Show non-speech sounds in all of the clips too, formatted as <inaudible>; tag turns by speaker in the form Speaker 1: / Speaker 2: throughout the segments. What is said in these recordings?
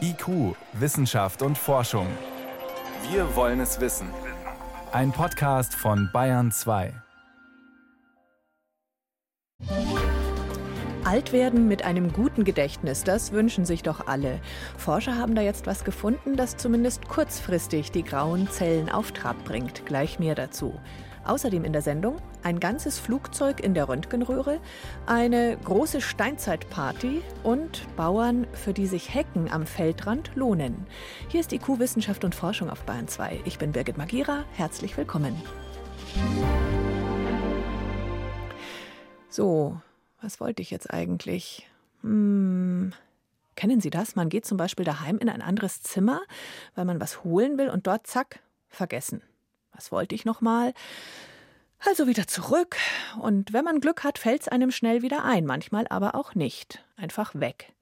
Speaker 1: IQ, Wissenschaft und Forschung. Wir wollen es wissen. Ein Podcast von Bayern 2.
Speaker 2: Alt werden mit einem guten Gedächtnis, das wünschen sich doch alle. Forscher haben da jetzt was gefunden, das zumindest kurzfristig die grauen Zellen auf Trab bringt. Gleich mehr dazu. Außerdem in der Sendung ein ganzes Flugzeug in der Röntgenröhre, eine große Steinzeitparty und Bauern, für die sich Hecken am Feldrand lohnen. Hier ist IQ Wissenschaft und Forschung auf Bayern 2. Ich bin Birgit Magira. Herzlich willkommen. So, was wollte ich jetzt eigentlich? Hm. Kennen Sie das? Man geht zum Beispiel daheim in ein anderes Zimmer, weil man was holen will und dort, zack, vergessen. Was wollte ich nochmal? Also wieder zurück. Und wenn man Glück hat, fällt es einem schnell wieder ein, manchmal aber auch nicht. Einfach weg.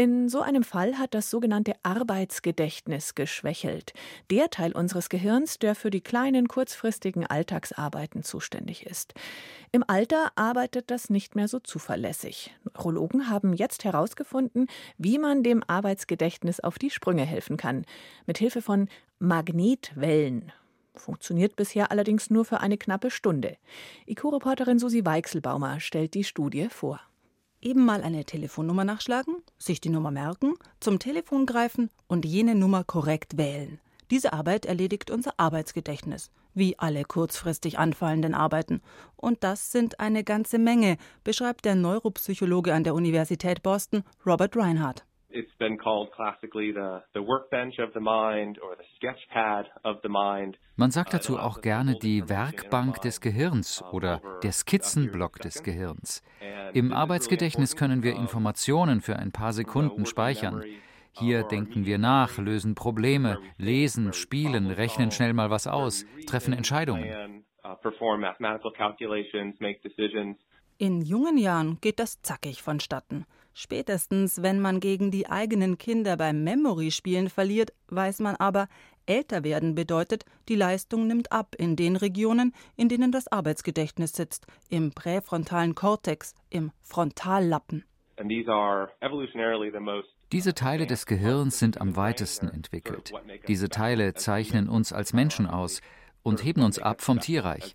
Speaker 2: In so einem Fall hat das sogenannte Arbeitsgedächtnis geschwächelt. Der Teil unseres Gehirns, der für die kleinen, kurzfristigen Alltagsarbeiten zuständig ist. Im Alter arbeitet das nicht mehr so zuverlässig. Neurologen haben jetzt herausgefunden, wie man dem Arbeitsgedächtnis auf die Sprünge helfen kann. Mit Hilfe von Magnetwellen. Funktioniert bisher allerdings nur für eine knappe Stunde. IQ-Reporterin Susi Weichselbaumer stellt die Studie vor.
Speaker 3: Eben mal eine Telefonnummer nachschlagen, sich die Nummer merken, zum Telefon greifen und jene Nummer korrekt wählen. Diese Arbeit erledigt unser Arbeitsgedächtnis, wie alle kurzfristig anfallenden Arbeiten. Und das sind eine ganze Menge, beschreibt der Neuropsychologe an der Universität Boston, Robert Reinhardt. It's been called classically the, the workbench of the mind or the sketchpad of the mind.
Speaker 4: Man sagt dazu auch gerne die Werkbank des Gehirns oder der Skizzenblock des Gehirns. Im Arbeitsgedächtnis können wir Informationen für ein paar Sekunden speichern. Hier denken wir nach, lösen Probleme, lesen, spielen, rechnen schnell mal was aus, treffen Entscheidungen.
Speaker 3: In jungen Jahren geht das zackig vonstatten. Spätestens, wenn man gegen die eigenen Kinder beim Memory-Spielen verliert, weiß man aber, älter werden bedeutet, die Leistung nimmt ab in den Regionen, in denen das Arbeitsgedächtnis sitzt, im präfrontalen Kortex, im Frontallappen.
Speaker 4: Diese Teile des Gehirns sind am weitesten entwickelt. Diese Teile zeichnen uns als Menschen aus und heben uns ab vom Tierreich.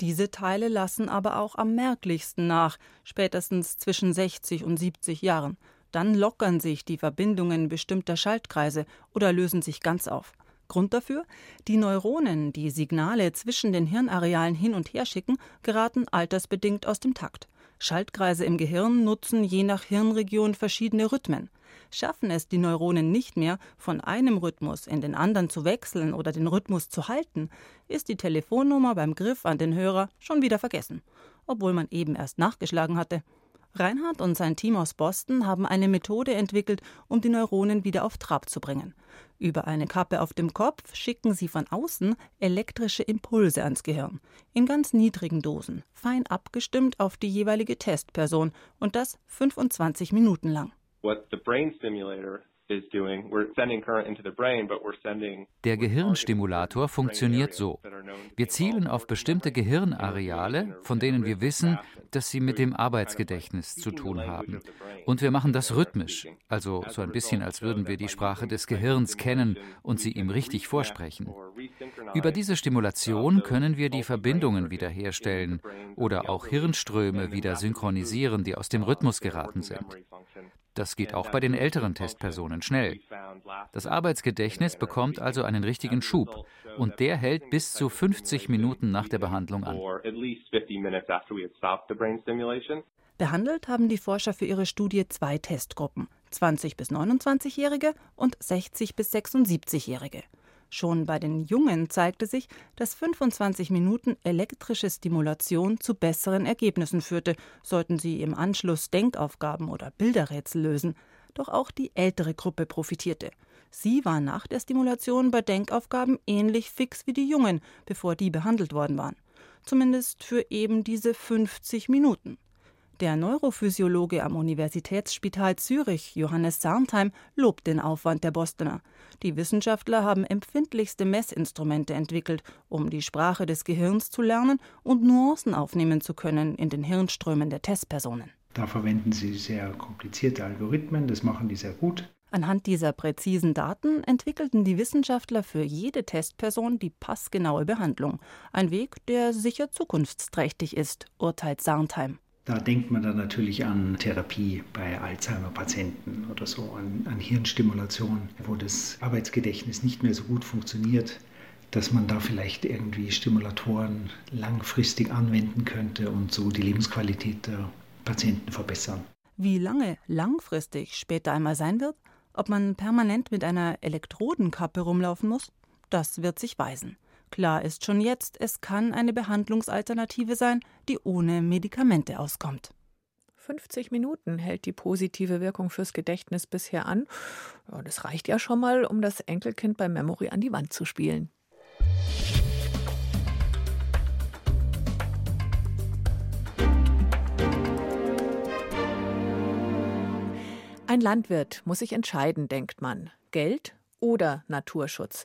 Speaker 3: Diese Teile lassen aber auch am merklichsten nach, spätestens zwischen 60 und 70 Jahren. Dann lockern sich die Verbindungen bestimmter Schaltkreise oder lösen sich ganz auf. Grund dafür? Die Neuronen, die Signale zwischen den Hirnarealen hin und her schicken, geraten altersbedingt aus dem Takt. Schaltkreise im Gehirn nutzen je nach Hirnregion verschiedene Rhythmen. Schaffen es die Neuronen nicht mehr, von einem Rhythmus in den anderen zu wechseln oder den Rhythmus zu halten, ist die Telefonnummer beim Griff an den Hörer schon wieder vergessen, obwohl man eben erst nachgeschlagen hatte. Reinhard und sein Team aus Boston haben eine Methode entwickelt, um die Neuronen wieder auf Trab zu bringen. Über eine Kappe auf dem Kopf schicken sie von außen elektrische Impulse ans Gehirn. In ganz niedrigen Dosen, fein abgestimmt auf die jeweilige Testperson und das 25 Minuten lang. What the brain
Speaker 4: stimulator der Gehirnstimulator funktioniert so. Wir zielen auf bestimmte Gehirnareale, von denen wir wissen, dass sie mit dem Arbeitsgedächtnis zu tun haben. Und wir machen das rhythmisch, also so ein bisschen, als würden wir die Sprache des Gehirns kennen und sie ihm richtig vorsprechen. Über diese Stimulation können wir die Verbindungen wiederherstellen oder auch Hirnströme wieder synchronisieren, die aus dem Rhythmus geraten sind. Das geht auch bei den älteren Testpersonen schnell. Das Arbeitsgedächtnis bekommt also einen richtigen Schub und der hält bis zu 50 Minuten nach der Behandlung an.
Speaker 3: Behandelt haben die Forscher für ihre Studie zwei Testgruppen, 20 bis 29-Jährige und 60 bis 76-Jährige. Schon bei den Jungen zeigte sich, dass 25 Minuten elektrische Stimulation zu besseren Ergebnissen führte, sollten sie im Anschluss Denkaufgaben oder Bilderrätsel lösen. Doch auch die ältere Gruppe profitierte. Sie war nach der Stimulation bei Denkaufgaben ähnlich fix wie die Jungen, bevor die behandelt worden waren. Zumindest für eben diese 50 Minuten. Der Neurophysiologe am Universitätsspital Zürich, Johannes Sarntheim, lobt den Aufwand der Bostoner. Die Wissenschaftler haben empfindlichste Messinstrumente entwickelt, um die Sprache des Gehirns zu lernen und Nuancen aufnehmen zu können in den Hirnströmen der Testpersonen.
Speaker 5: Da verwenden sie sehr komplizierte Algorithmen, das machen die sehr gut.
Speaker 3: Anhand dieser präzisen Daten entwickelten die Wissenschaftler für jede Testperson die passgenaue Behandlung. Ein Weg, der sicher zukunftsträchtig ist, urteilt Sarntheim.
Speaker 5: Da denkt man dann natürlich an Therapie bei Alzheimer-Patienten oder so, an, an Hirnstimulation, wo das Arbeitsgedächtnis nicht mehr so gut funktioniert, dass man da vielleicht irgendwie Stimulatoren langfristig anwenden könnte und so die Lebensqualität der Patienten verbessern.
Speaker 3: Wie lange langfristig später einmal sein wird, ob man permanent mit einer Elektrodenkappe rumlaufen muss, das wird sich weisen. Klar ist schon jetzt, es kann eine Behandlungsalternative sein, die ohne Medikamente auskommt.
Speaker 2: 50 Minuten hält die positive Wirkung fürs Gedächtnis bisher an. Ja, das reicht ja schon mal, um das Enkelkind bei Memory an die Wand zu spielen. Ein Landwirt muss sich entscheiden, denkt man. Geld oder Naturschutz.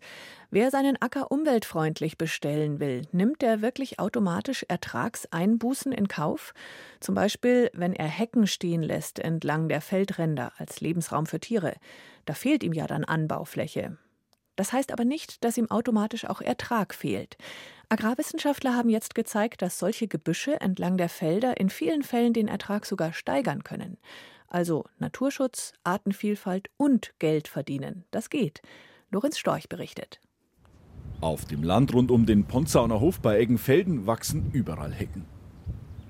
Speaker 2: Wer seinen Acker umweltfreundlich bestellen will, nimmt er wirklich automatisch Ertragseinbußen in Kauf? Zum Beispiel, wenn er Hecken stehen lässt entlang der Feldränder als Lebensraum für Tiere. Da fehlt ihm ja dann Anbaufläche. Das heißt aber nicht, dass ihm automatisch auch Ertrag fehlt. Agrarwissenschaftler haben jetzt gezeigt, dass solche Gebüsche entlang der Felder in vielen Fällen den Ertrag sogar steigern können. Also Naturschutz, Artenvielfalt und Geld verdienen. Das geht. Lorenz Storch berichtet.
Speaker 6: Auf dem Land rund um den Ponzauner Hof bei Eggenfelden wachsen überall Hecken.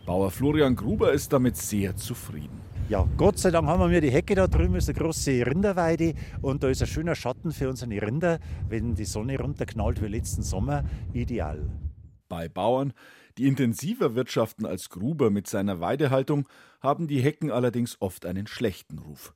Speaker 6: Bauer Florian Gruber ist damit sehr zufrieden.
Speaker 7: Ja, Gott sei Dank haben wir die Hecke da drüben, ist eine große Rinderweide und da ist ein schöner Schatten für unsere Rinder, wenn die Sonne runterknallt wie letzten Sommer, ideal.
Speaker 6: Bei Bauern, die intensiver wirtschaften als Gruber mit seiner Weidehaltung, haben die Hecken allerdings oft einen schlechten Ruf.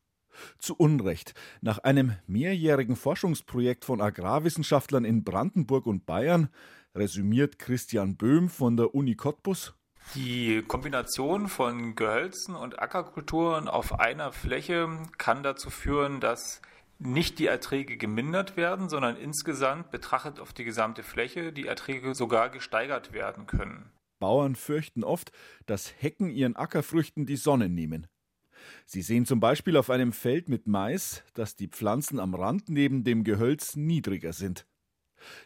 Speaker 6: Zu Unrecht. Nach einem mehrjährigen Forschungsprojekt von Agrarwissenschaftlern in Brandenburg und Bayern resümiert Christian Böhm von der Uni Cottbus.
Speaker 8: Die Kombination von Gehölzen und Ackerkulturen auf einer Fläche kann dazu führen, dass nicht die Erträge gemindert werden, sondern insgesamt betrachtet auf die gesamte Fläche die Erträge sogar gesteigert werden können.
Speaker 6: Bauern fürchten oft, dass Hecken ihren Ackerfrüchten die Sonne nehmen. Sie sehen zum Beispiel auf einem Feld mit Mais, dass die Pflanzen am Rand neben dem Gehölz niedriger sind.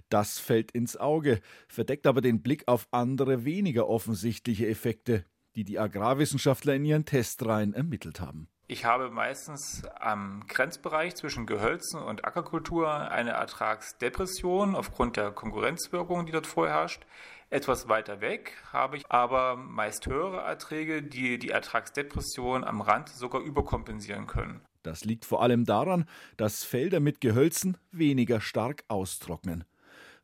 Speaker 6: Das fällt ins Auge, verdeckt aber den Blick auf andere weniger offensichtliche Effekte, die die Agrarwissenschaftler in ihren Testreihen ermittelt haben.
Speaker 8: Ich habe meistens am Grenzbereich zwischen Gehölzen und Ackerkultur eine Ertragsdepression aufgrund der Konkurrenzwirkung, die dort vorherrscht. Etwas weiter weg habe ich aber meist höhere Erträge, die die Ertragsdepression am Rand sogar überkompensieren können.
Speaker 6: Das liegt vor allem daran, dass Felder mit Gehölzen weniger stark austrocknen,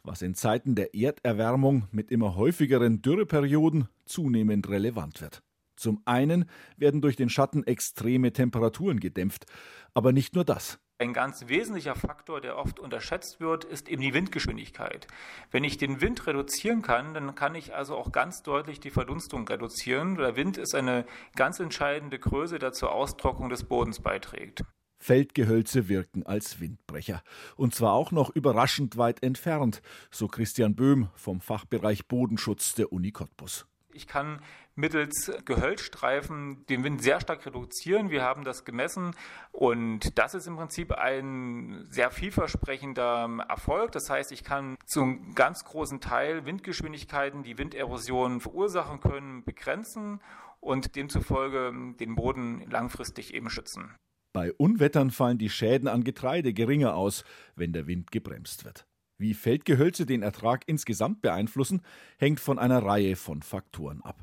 Speaker 6: was in Zeiten der Erderwärmung mit immer häufigeren Dürreperioden zunehmend relevant wird. Zum einen werden durch den Schatten extreme Temperaturen gedämpft, aber nicht nur das.
Speaker 8: Ein ganz wesentlicher Faktor, der oft unterschätzt wird, ist eben die Windgeschwindigkeit. Wenn ich den Wind reduzieren kann, dann kann ich also auch ganz deutlich die Verdunstung reduzieren. Der Wind ist eine ganz entscheidende Größe, der zur Austrocknung des Bodens beiträgt.
Speaker 6: Feldgehölze wirken als Windbrecher. Und zwar auch noch überraschend weit entfernt, so Christian Böhm vom Fachbereich Bodenschutz der Uni Cottbus.
Speaker 8: Ich kann mittels Gehölzstreifen den Wind sehr stark reduzieren. Wir haben das gemessen und das ist im Prinzip ein sehr vielversprechender Erfolg. Das heißt, ich kann zum ganz großen Teil Windgeschwindigkeiten, die Winderosion verursachen können, begrenzen und demzufolge den Boden langfristig eben schützen.
Speaker 6: Bei Unwettern fallen die Schäden an Getreide geringer aus, wenn der Wind gebremst wird. Wie Feldgehölze den Ertrag insgesamt beeinflussen, hängt von einer Reihe von Faktoren ab.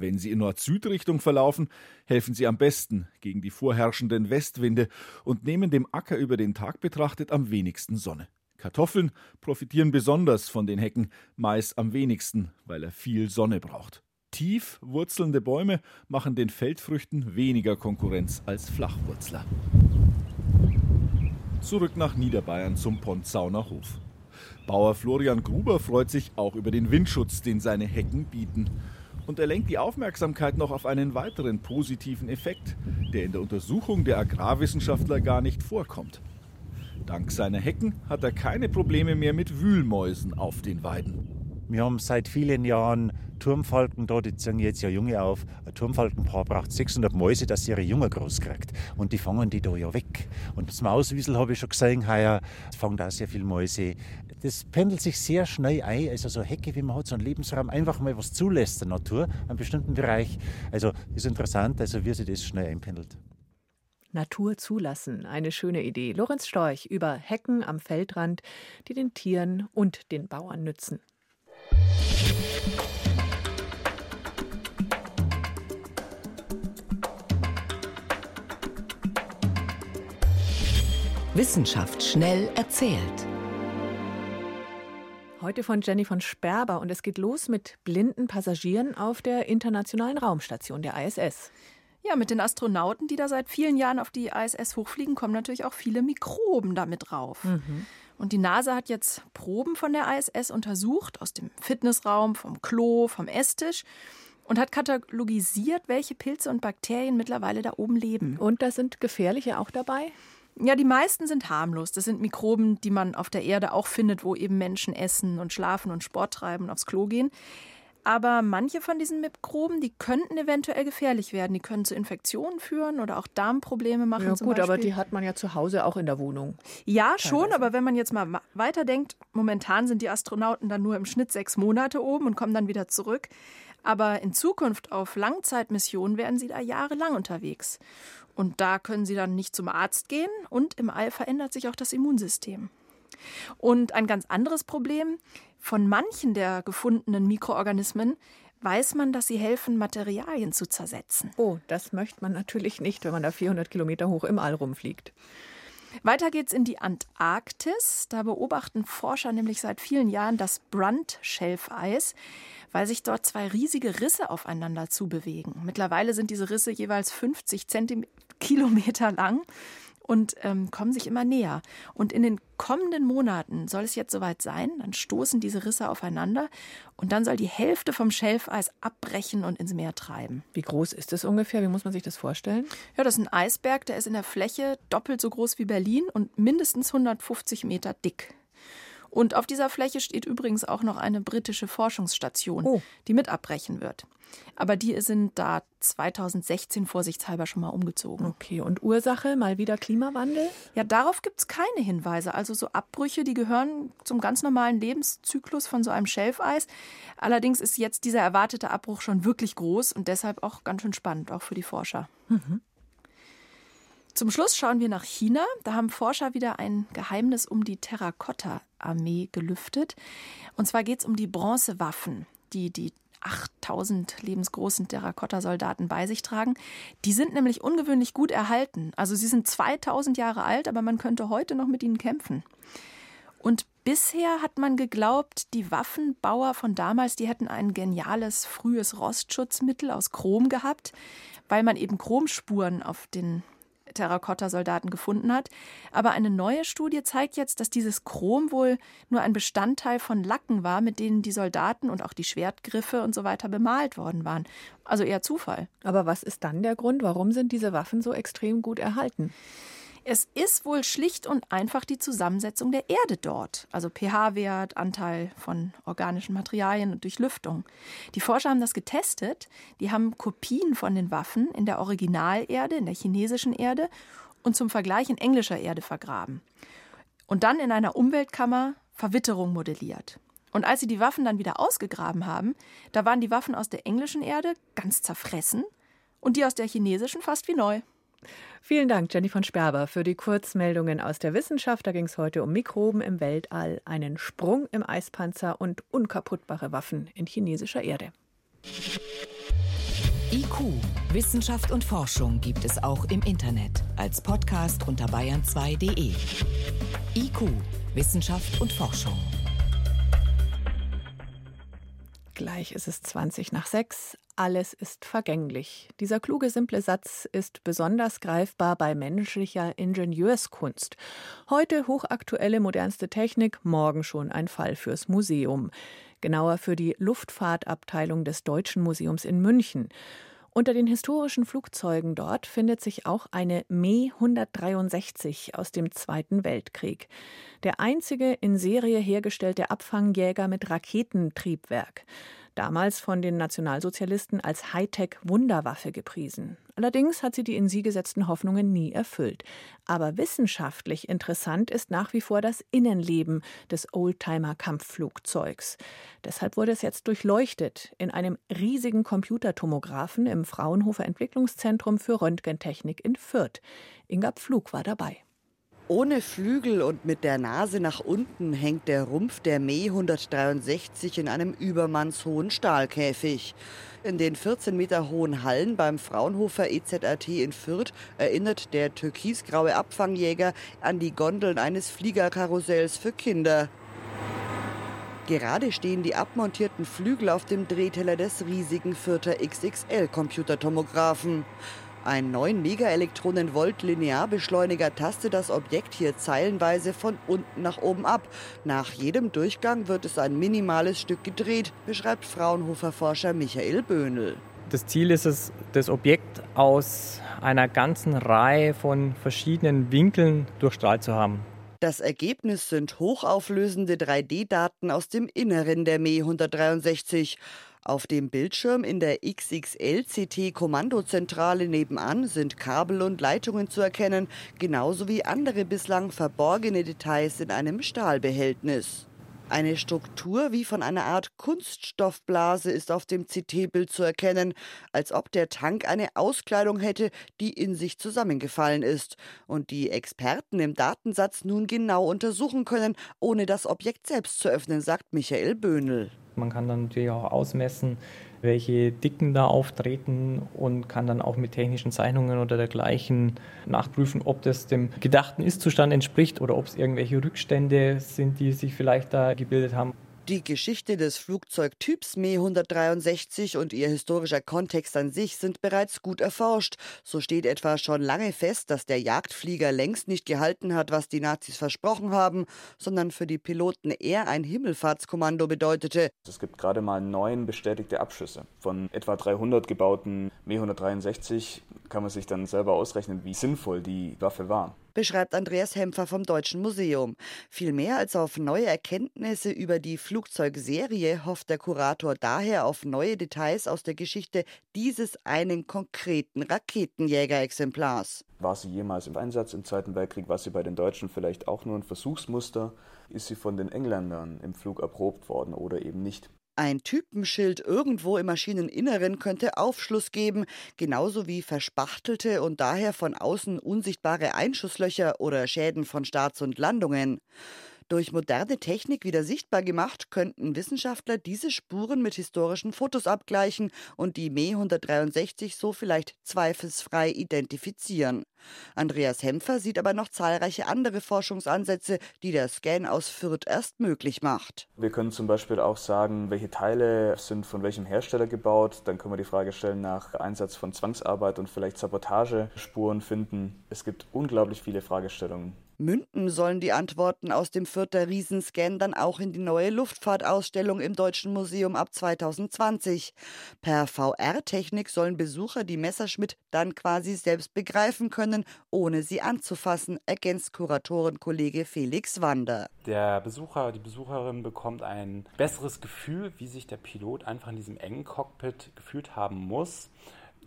Speaker 6: Wenn sie in Nord-Süd-Richtung verlaufen, helfen sie am besten gegen die vorherrschenden Westwinde und nehmen dem Acker über den Tag betrachtet am wenigsten Sonne. Kartoffeln profitieren besonders von den Hecken, Mais am wenigsten, weil er viel Sonne braucht. Tief wurzelnde Bäume machen den Feldfrüchten weniger Konkurrenz als Flachwurzler. Zurück nach Niederbayern zum Ponzauner Hof. Bauer Florian Gruber freut sich auch über den Windschutz, den seine Hecken bieten. Und er lenkt die Aufmerksamkeit noch auf einen weiteren positiven Effekt, der in der Untersuchung der Agrarwissenschaftler gar nicht vorkommt. Dank seiner Hecken hat er keine Probleme mehr mit Wühlmäusen auf den Weiden.
Speaker 7: Wir haben seit vielen Jahren Turmfalken da, die ziehen jetzt ja Junge auf. Ein Turmfalkenpaar braucht 600 Mäuse, dass sie ihre Junge groß kriegt. Und die fangen die da ja weg. Und das Mauswiesel habe ich schon gesehen, heuer fangen da sehr viele Mäuse. Das pendelt sich sehr schnell ein. Also so Hecke, wie man hat, so einen Lebensraum, einfach mal was zulässt der Natur, einen bestimmten Bereich. Also ist interessant, also wie sich das schnell einpendelt.
Speaker 2: Natur zulassen, eine schöne Idee. Lorenz Storch über Hecken am Feldrand, die den Tieren und den Bauern nützen.
Speaker 9: Wissenschaft schnell erzählt.
Speaker 2: Heute von Jenny von Sperber und es geht los mit blinden Passagieren auf der Internationalen Raumstation der ISS.
Speaker 10: Ja, mit den Astronauten, die da seit vielen Jahren auf die ISS hochfliegen, kommen natürlich auch viele Mikroben damit drauf. Mhm. Und die NASA hat jetzt Proben von der ISS untersucht, aus dem Fitnessraum, vom Klo, vom Esstisch und hat katalogisiert, welche Pilze und Bakterien mittlerweile da oben leben.
Speaker 2: Und da sind gefährliche auch dabei?
Speaker 10: Ja, die meisten sind harmlos. Das sind Mikroben, die man auf der Erde auch findet, wo eben Menschen essen und schlafen und Sport treiben und aufs Klo gehen. Aber manche von diesen Mikroben, die könnten eventuell gefährlich werden. Die können zu Infektionen führen oder auch Darmprobleme machen.
Speaker 2: Ja, gut, aber die hat man ja zu Hause auch in der Wohnung.
Speaker 10: Ja, teilweise. schon, aber wenn man jetzt mal weiterdenkt, momentan sind die Astronauten dann nur im Schnitt sechs Monate oben und kommen dann wieder zurück. Aber in Zukunft auf Langzeitmissionen werden sie da jahrelang unterwegs. Und da können sie dann nicht zum Arzt gehen und im All verändert sich auch das Immunsystem. Und ein ganz anderes Problem, von manchen der gefundenen Mikroorganismen weiß man, dass sie helfen, Materialien zu zersetzen.
Speaker 2: Oh, das möchte man natürlich nicht, wenn man da 400 Kilometer hoch im All rumfliegt.
Speaker 10: Weiter geht's in die Antarktis. Da beobachten Forscher nämlich seit vielen Jahren das Brunt-Schelfeis, weil sich dort zwei riesige Risse aufeinander zubewegen. Mittlerweile sind diese Risse jeweils 50 Zentimeter <laughs> lang und ähm, kommen sich immer näher. Und in den kommenden Monaten soll es jetzt soweit sein, dann stoßen diese Risse aufeinander und dann soll die Hälfte vom Schelfeis abbrechen und ins Meer treiben.
Speaker 2: Wie groß ist das ungefähr? Wie muss man sich das vorstellen?
Speaker 10: Ja, das ist ein Eisberg, der ist in der Fläche doppelt so groß wie Berlin und mindestens 150 Meter dick. Und auf dieser Fläche steht übrigens auch noch eine britische Forschungsstation, oh. die mit abbrechen wird. Aber die sind da 2016 vorsichtshalber schon mal umgezogen.
Speaker 2: Okay, und Ursache mal wieder Klimawandel?
Speaker 10: Ja, darauf gibt es keine Hinweise. Also so Abbrüche, die gehören zum ganz normalen Lebenszyklus von so einem Schelfeis. Allerdings ist jetzt dieser erwartete Abbruch schon wirklich groß und deshalb auch ganz schön spannend, auch für die Forscher. Mhm. Zum Schluss schauen wir nach China. Da haben Forscher wieder ein Geheimnis um die Terrakotta-Armee gelüftet. Und zwar geht es um die Bronzewaffen, die die 8000 lebensgroßen Terrakotta-Soldaten bei sich tragen. Die sind nämlich ungewöhnlich gut erhalten. Also sie sind 2000 Jahre alt, aber man könnte heute noch mit ihnen kämpfen. Und bisher hat man geglaubt, die Waffenbauer von damals, die hätten ein geniales frühes Rostschutzmittel aus Chrom gehabt, weil man eben Chromspuren auf den Terrakotta-Soldaten gefunden hat. Aber eine neue Studie zeigt jetzt, dass dieses Chrom wohl nur ein Bestandteil von Lacken war, mit denen die Soldaten und auch die Schwertgriffe und so weiter bemalt worden waren. Also eher Zufall.
Speaker 2: Aber was ist dann der Grund? Warum sind diese Waffen so extrem gut erhalten?
Speaker 10: Es ist wohl schlicht und einfach die Zusammensetzung der Erde dort, also pH-Wert, Anteil von organischen Materialien und Durchlüftung. Die Forscher haben das getestet, die haben Kopien von den Waffen in der Originalerde, in der chinesischen Erde und zum Vergleich in englischer Erde vergraben. Und dann in einer Umweltkammer Verwitterung modelliert. Und als sie die Waffen dann wieder ausgegraben haben, da waren die Waffen aus der englischen Erde ganz zerfressen und die aus der chinesischen fast wie neu.
Speaker 2: Vielen Dank, Jenny von Sperber, für die Kurzmeldungen aus der Wissenschaft. Da ging es heute um Mikroben im Weltall, einen Sprung im Eispanzer und unkaputtbare Waffen in chinesischer Erde.
Speaker 9: IQ, Wissenschaft und Forschung gibt es auch im Internet als Podcast unter bayern2.de. IQ, Wissenschaft und Forschung.
Speaker 2: Gleich ist es 20 nach 6. Alles ist vergänglich. Dieser kluge, simple Satz ist besonders greifbar bei menschlicher Ingenieurskunst. Heute hochaktuelle, modernste Technik, morgen schon ein Fall fürs Museum. Genauer für die Luftfahrtabteilung des Deutschen Museums in München. Unter den historischen Flugzeugen dort findet sich auch eine Me 163 aus dem Zweiten Weltkrieg. Der einzige in Serie hergestellte Abfangjäger mit Raketentriebwerk. Damals von den Nationalsozialisten als Hightech-Wunderwaffe gepriesen. Allerdings hat sie die in sie gesetzten Hoffnungen nie erfüllt. Aber wissenschaftlich interessant ist nach wie vor das Innenleben des Oldtimer-Kampfflugzeugs. Deshalb wurde es jetzt durchleuchtet in einem riesigen Computertomographen im Fraunhofer Entwicklungszentrum für Röntgentechnik in Fürth. Inga Pflug war dabei.
Speaker 11: Ohne Flügel und mit der Nase nach unten hängt der Rumpf der Me 163 in einem übermannshohen Stahlkäfig. In den 14 Meter hohen Hallen beim Fraunhofer EZRT in Fürth erinnert der türkisgraue Abfangjäger an die Gondeln eines Fliegerkarussells für Kinder. Gerade stehen die abmontierten Flügel auf dem Drehteller des riesigen Fürther XXL-Computertomographen. Ein 9 Megaelektronenvolt Linearbeschleuniger tastet das Objekt hier zeilenweise von unten nach oben ab. Nach jedem Durchgang wird es ein minimales Stück gedreht, beschreibt Fraunhofer-Forscher Michael Böhnel.
Speaker 12: Das Ziel ist es, das Objekt aus einer ganzen Reihe von verschiedenen Winkeln durchstrahlt zu haben.
Speaker 11: Das Ergebnis sind hochauflösende 3D-Daten aus dem Inneren der Me 163. Auf dem Bildschirm in der XXL-CT-Kommandozentrale nebenan sind Kabel und Leitungen zu erkennen, genauso wie andere bislang verborgene Details in einem Stahlbehältnis. Eine Struktur wie von einer Art Kunststoffblase ist auf dem CT-Bild zu erkennen, als ob der Tank eine Auskleidung hätte, die in sich zusammengefallen ist und die Experten im Datensatz nun genau untersuchen können, ohne das Objekt selbst zu öffnen, sagt Michael Böhnel.
Speaker 12: Man kann dann natürlich auch ausmessen, welche Dicken da auftreten und kann dann auch mit technischen Zeichnungen oder dergleichen nachprüfen, ob das dem gedachten Ist-Zustand entspricht oder ob es irgendwelche Rückstände sind, die sich vielleicht da gebildet haben.
Speaker 11: Die Geschichte des Flugzeugtyps Me 163 und ihr historischer Kontext an sich sind bereits gut erforscht. So steht etwa schon lange fest, dass der Jagdflieger längst nicht gehalten hat, was die Nazis versprochen haben, sondern für die Piloten eher ein Himmelfahrtskommando bedeutete.
Speaker 13: Es gibt gerade mal neun bestätigte Abschüsse. Von etwa 300 gebauten Me 163 kann man sich dann selber ausrechnen, wie sinnvoll die Waffe war
Speaker 11: beschreibt Andreas Hempfer vom Deutschen Museum. Viel mehr als auf neue Erkenntnisse über die Flugzeugserie hofft der Kurator daher auf neue Details aus der Geschichte dieses einen konkreten Raketenjägerexemplars.
Speaker 13: War sie jemals im Einsatz im Zweiten Weltkrieg? War sie bei den Deutschen vielleicht auch nur ein Versuchsmuster? Ist sie von den Engländern im Flug erprobt worden oder eben nicht?
Speaker 11: Ein Typenschild irgendwo im Maschineninneren könnte Aufschluss geben, genauso wie verspachtelte und daher von außen unsichtbare Einschusslöcher oder Schäden von Starts und Landungen. Durch moderne Technik wieder sichtbar gemacht, könnten Wissenschaftler diese Spuren mit historischen Fotos abgleichen und die Me 163 so vielleicht zweifelsfrei identifizieren. Andreas Hempfer sieht aber noch zahlreiche andere Forschungsansätze, die der Scan aus Fürth erst möglich macht.
Speaker 13: Wir können zum Beispiel auch sagen, welche Teile sind von welchem Hersteller gebaut. Dann können wir die Frage stellen nach Einsatz von Zwangsarbeit und vielleicht Sabotagespuren finden. Es gibt unglaublich viele Fragestellungen.
Speaker 11: Münden sollen die Antworten aus dem Fürther Riesenscan dann auch in die neue Luftfahrtausstellung im Deutschen Museum ab 2020. Per VR-Technik sollen Besucher die Messerschmitt dann quasi selbst begreifen können, ohne sie anzufassen, ergänzt Kuratorenkollege Felix Wander.
Speaker 14: Der Besucher, die Besucherin bekommt ein besseres Gefühl, wie sich der Pilot einfach in diesem engen Cockpit gefühlt haben muss.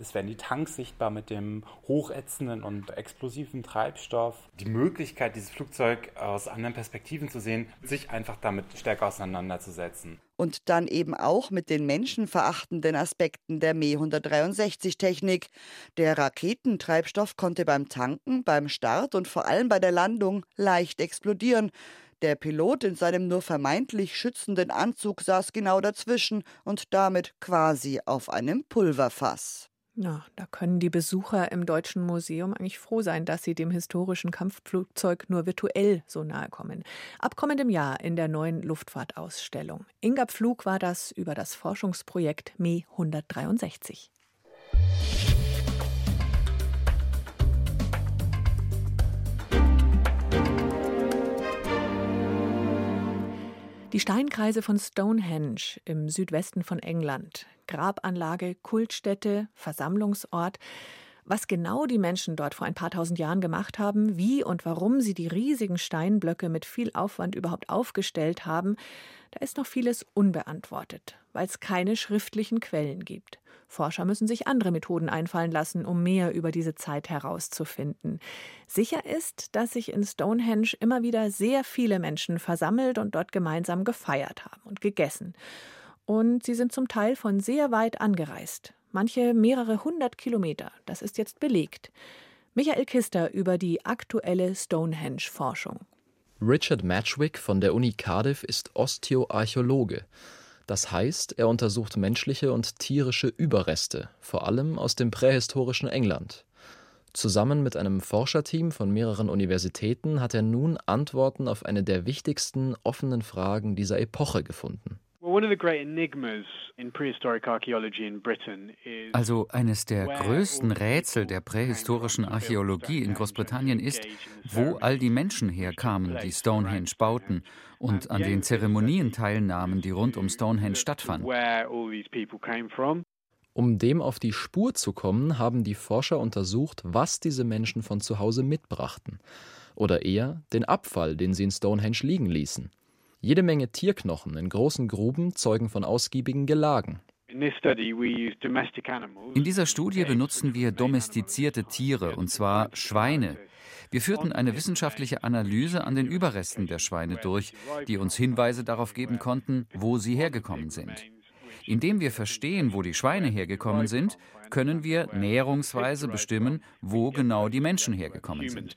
Speaker 14: Es werden die Tanks sichtbar mit dem hochätzenden und explosiven Treibstoff. Die Möglichkeit, dieses Flugzeug aus anderen Perspektiven zu sehen, sich einfach damit stärker auseinanderzusetzen.
Speaker 11: Und dann eben auch mit den menschenverachtenden Aspekten der Me 163 Technik. Der Raketentreibstoff konnte beim Tanken, beim Start und vor allem bei der Landung leicht explodieren. Der Pilot in seinem nur vermeintlich schützenden Anzug saß genau dazwischen und damit quasi auf einem Pulverfass.
Speaker 2: Ja, da können die Besucher im Deutschen Museum eigentlich froh sein, dass sie dem historischen Kampfflugzeug nur virtuell so nahe kommen. Ab kommendem Jahr in der neuen Luftfahrtausstellung. Inga Pflug war das über das Forschungsprojekt Me 163. Die Steinkreise von Stonehenge im Südwesten von England Grabanlage, Kultstätte, Versammlungsort. Was genau die Menschen dort vor ein paar tausend Jahren gemacht haben, wie und warum sie die riesigen Steinblöcke mit viel Aufwand überhaupt aufgestellt haben, da ist noch vieles unbeantwortet, weil es keine schriftlichen Quellen gibt. Forscher müssen sich andere Methoden einfallen lassen, um mehr über diese Zeit herauszufinden. Sicher ist, dass sich in Stonehenge immer wieder sehr viele Menschen versammelt und dort gemeinsam gefeiert haben und gegessen. Und sie sind zum Teil von sehr weit angereist, manche mehrere hundert Kilometer. Das ist jetzt belegt. Michael Kister über die aktuelle Stonehenge-Forschung.
Speaker 15: Richard Matchwick von der Uni Cardiff ist Osteoarchäologe. Das heißt, er untersucht menschliche und tierische Überreste, vor allem aus dem prähistorischen England. Zusammen mit einem Forscherteam von mehreren Universitäten hat er nun Antworten auf eine der wichtigsten offenen Fragen dieser Epoche gefunden.
Speaker 4: Also eines der größten Rätsel der prähistorischen Archäologie in Großbritannien ist, wo all die Menschen herkamen, die Stonehenge bauten und an den Zeremonien teilnahmen, die rund um Stonehenge stattfanden.
Speaker 15: Um dem auf die Spur zu kommen, haben die Forscher untersucht, was diese Menschen von zu Hause mitbrachten. Oder eher den Abfall, den sie in Stonehenge liegen ließen. Jede Menge Tierknochen in großen Gruben zeugen von ausgiebigen Gelagen.
Speaker 4: In dieser Studie benutzen wir domestizierte Tiere, und zwar Schweine. Wir führten eine wissenschaftliche Analyse an den Überresten der Schweine durch, die uns Hinweise darauf geben konnten, wo sie hergekommen sind. Indem wir verstehen, wo die Schweine hergekommen sind, können wir näherungsweise bestimmen, wo genau die Menschen hergekommen sind.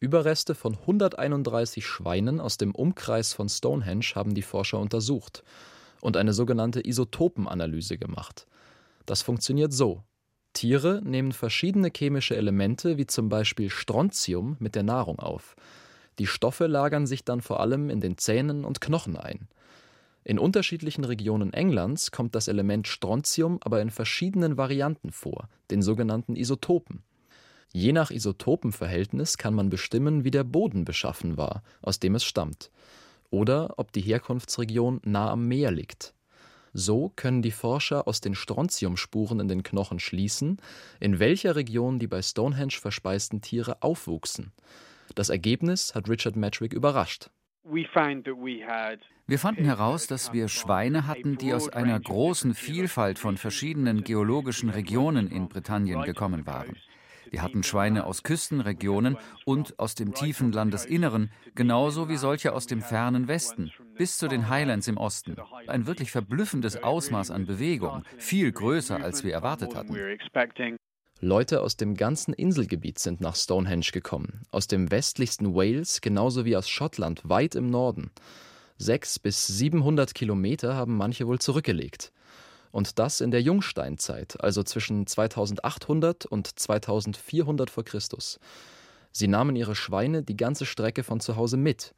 Speaker 15: Überreste von 131 Schweinen aus dem Umkreis von Stonehenge haben die Forscher untersucht und eine sogenannte Isotopenanalyse gemacht. Das funktioniert so. Tiere nehmen verschiedene chemische Elemente wie zum Beispiel Strontium mit der Nahrung auf. Die Stoffe lagern sich dann vor allem in den Zähnen und Knochen ein. In unterschiedlichen Regionen Englands kommt das Element Strontium aber in verschiedenen Varianten vor, den sogenannten Isotopen. Je nach Isotopenverhältnis kann man bestimmen, wie der Boden beschaffen war, aus dem es stammt, oder ob die Herkunftsregion nah am Meer liegt. So können die Forscher aus den Strontiumspuren in den Knochen schließen, in welcher Region die bei Stonehenge verspeisten Tiere aufwuchsen. Das Ergebnis hat Richard Metrick überrascht.
Speaker 4: Wir fanden heraus, dass wir Schweine hatten, die aus einer großen Vielfalt von verschiedenen geologischen Regionen in Britannien gekommen waren. Wir hatten Schweine aus Küstenregionen und aus dem tiefen Landesinneren, genauso wie solche aus dem fernen Westen, bis zu den Highlands im Osten. Ein wirklich verblüffendes Ausmaß an Bewegung, viel größer, als wir erwartet hatten.
Speaker 15: Leute aus dem ganzen Inselgebiet sind nach Stonehenge gekommen, aus dem westlichsten Wales genauso wie aus Schottland weit im Norden. Sechs bis 700 Kilometer haben manche wohl zurückgelegt. Und das in der Jungsteinzeit, also zwischen 2800 und 2400 vor Christus. Sie nahmen ihre Schweine die ganze Strecke von zu Hause mit.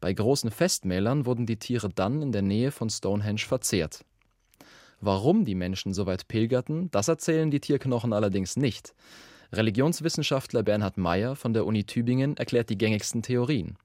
Speaker 15: Bei großen Festmählern wurden die Tiere dann in der Nähe von Stonehenge verzehrt. Warum die Menschen so weit pilgerten, das erzählen die Tierknochen allerdings nicht. Religionswissenschaftler Bernhard Meyer von der Uni Tübingen erklärt die gängigsten Theorien.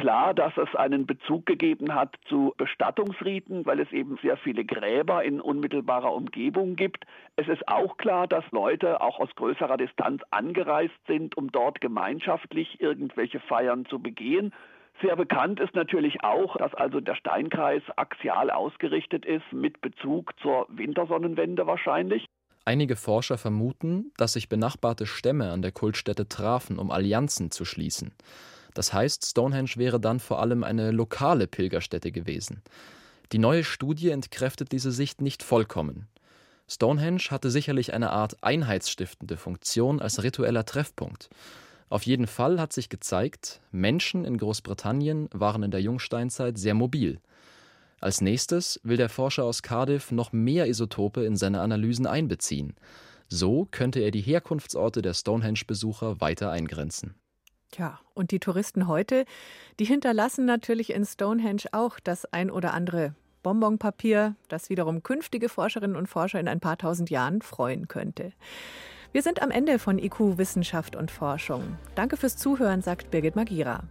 Speaker 16: Klar, dass es einen Bezug gegeben hat zu Bestattungsriten, weil es eben sehr viele Gräber in unmittelbarer Umgebung gibt. Es ist auch klar, dass Leute auch aus größerer Distanz angereist sind, um dort gemeinschaftlich irgendwelche Feiern zu begehen. Sehr bekannt ist natürlich auch, dass also der Steinkreis axial ausgerichtet ist, mit Bezug zur Wintersonnenwende wahrscheinlich.
Speaker 15: Einige Forscher vermuten, dass sich benachbarte Stämme an der Kultstätte trafen, um Allianzen zu schließen. Das heißt, Stonehenge wäre dann vor allem eine lokale Pilgerstätte gewesen. Die neue Studie entkräftet diese Sicht nicht vollkommen. Stonehenge hatte sicherlich eine Art einheitsstiftende Funktion als ritueller Treffpunkt. Auf jeden Fall hat sich gezeigt, Menschen in Großbritannien waren in der Jungsteinzeit sehr mobil. Als nächstes will der Forscher aus Cardiff noch mehr Isotope in seine Analysen einbeziehen. So könnte er die Herkunftsorte der Stonehenge-Besucher weiter eingrenzen.
Speaker 2: Tja, und die Touristen heute, die hinterlassen natürlich in Stonehenge auch das ein oder andere Bonbonpapier, das wiederum künftige Forscherinnen und Forscher in ein paar tausend Jahren freuen könnte. Wir sind am Ende von IQ Wissenschaft und Forschung. Danke fürs Zuhören, sagt Birgit Magira.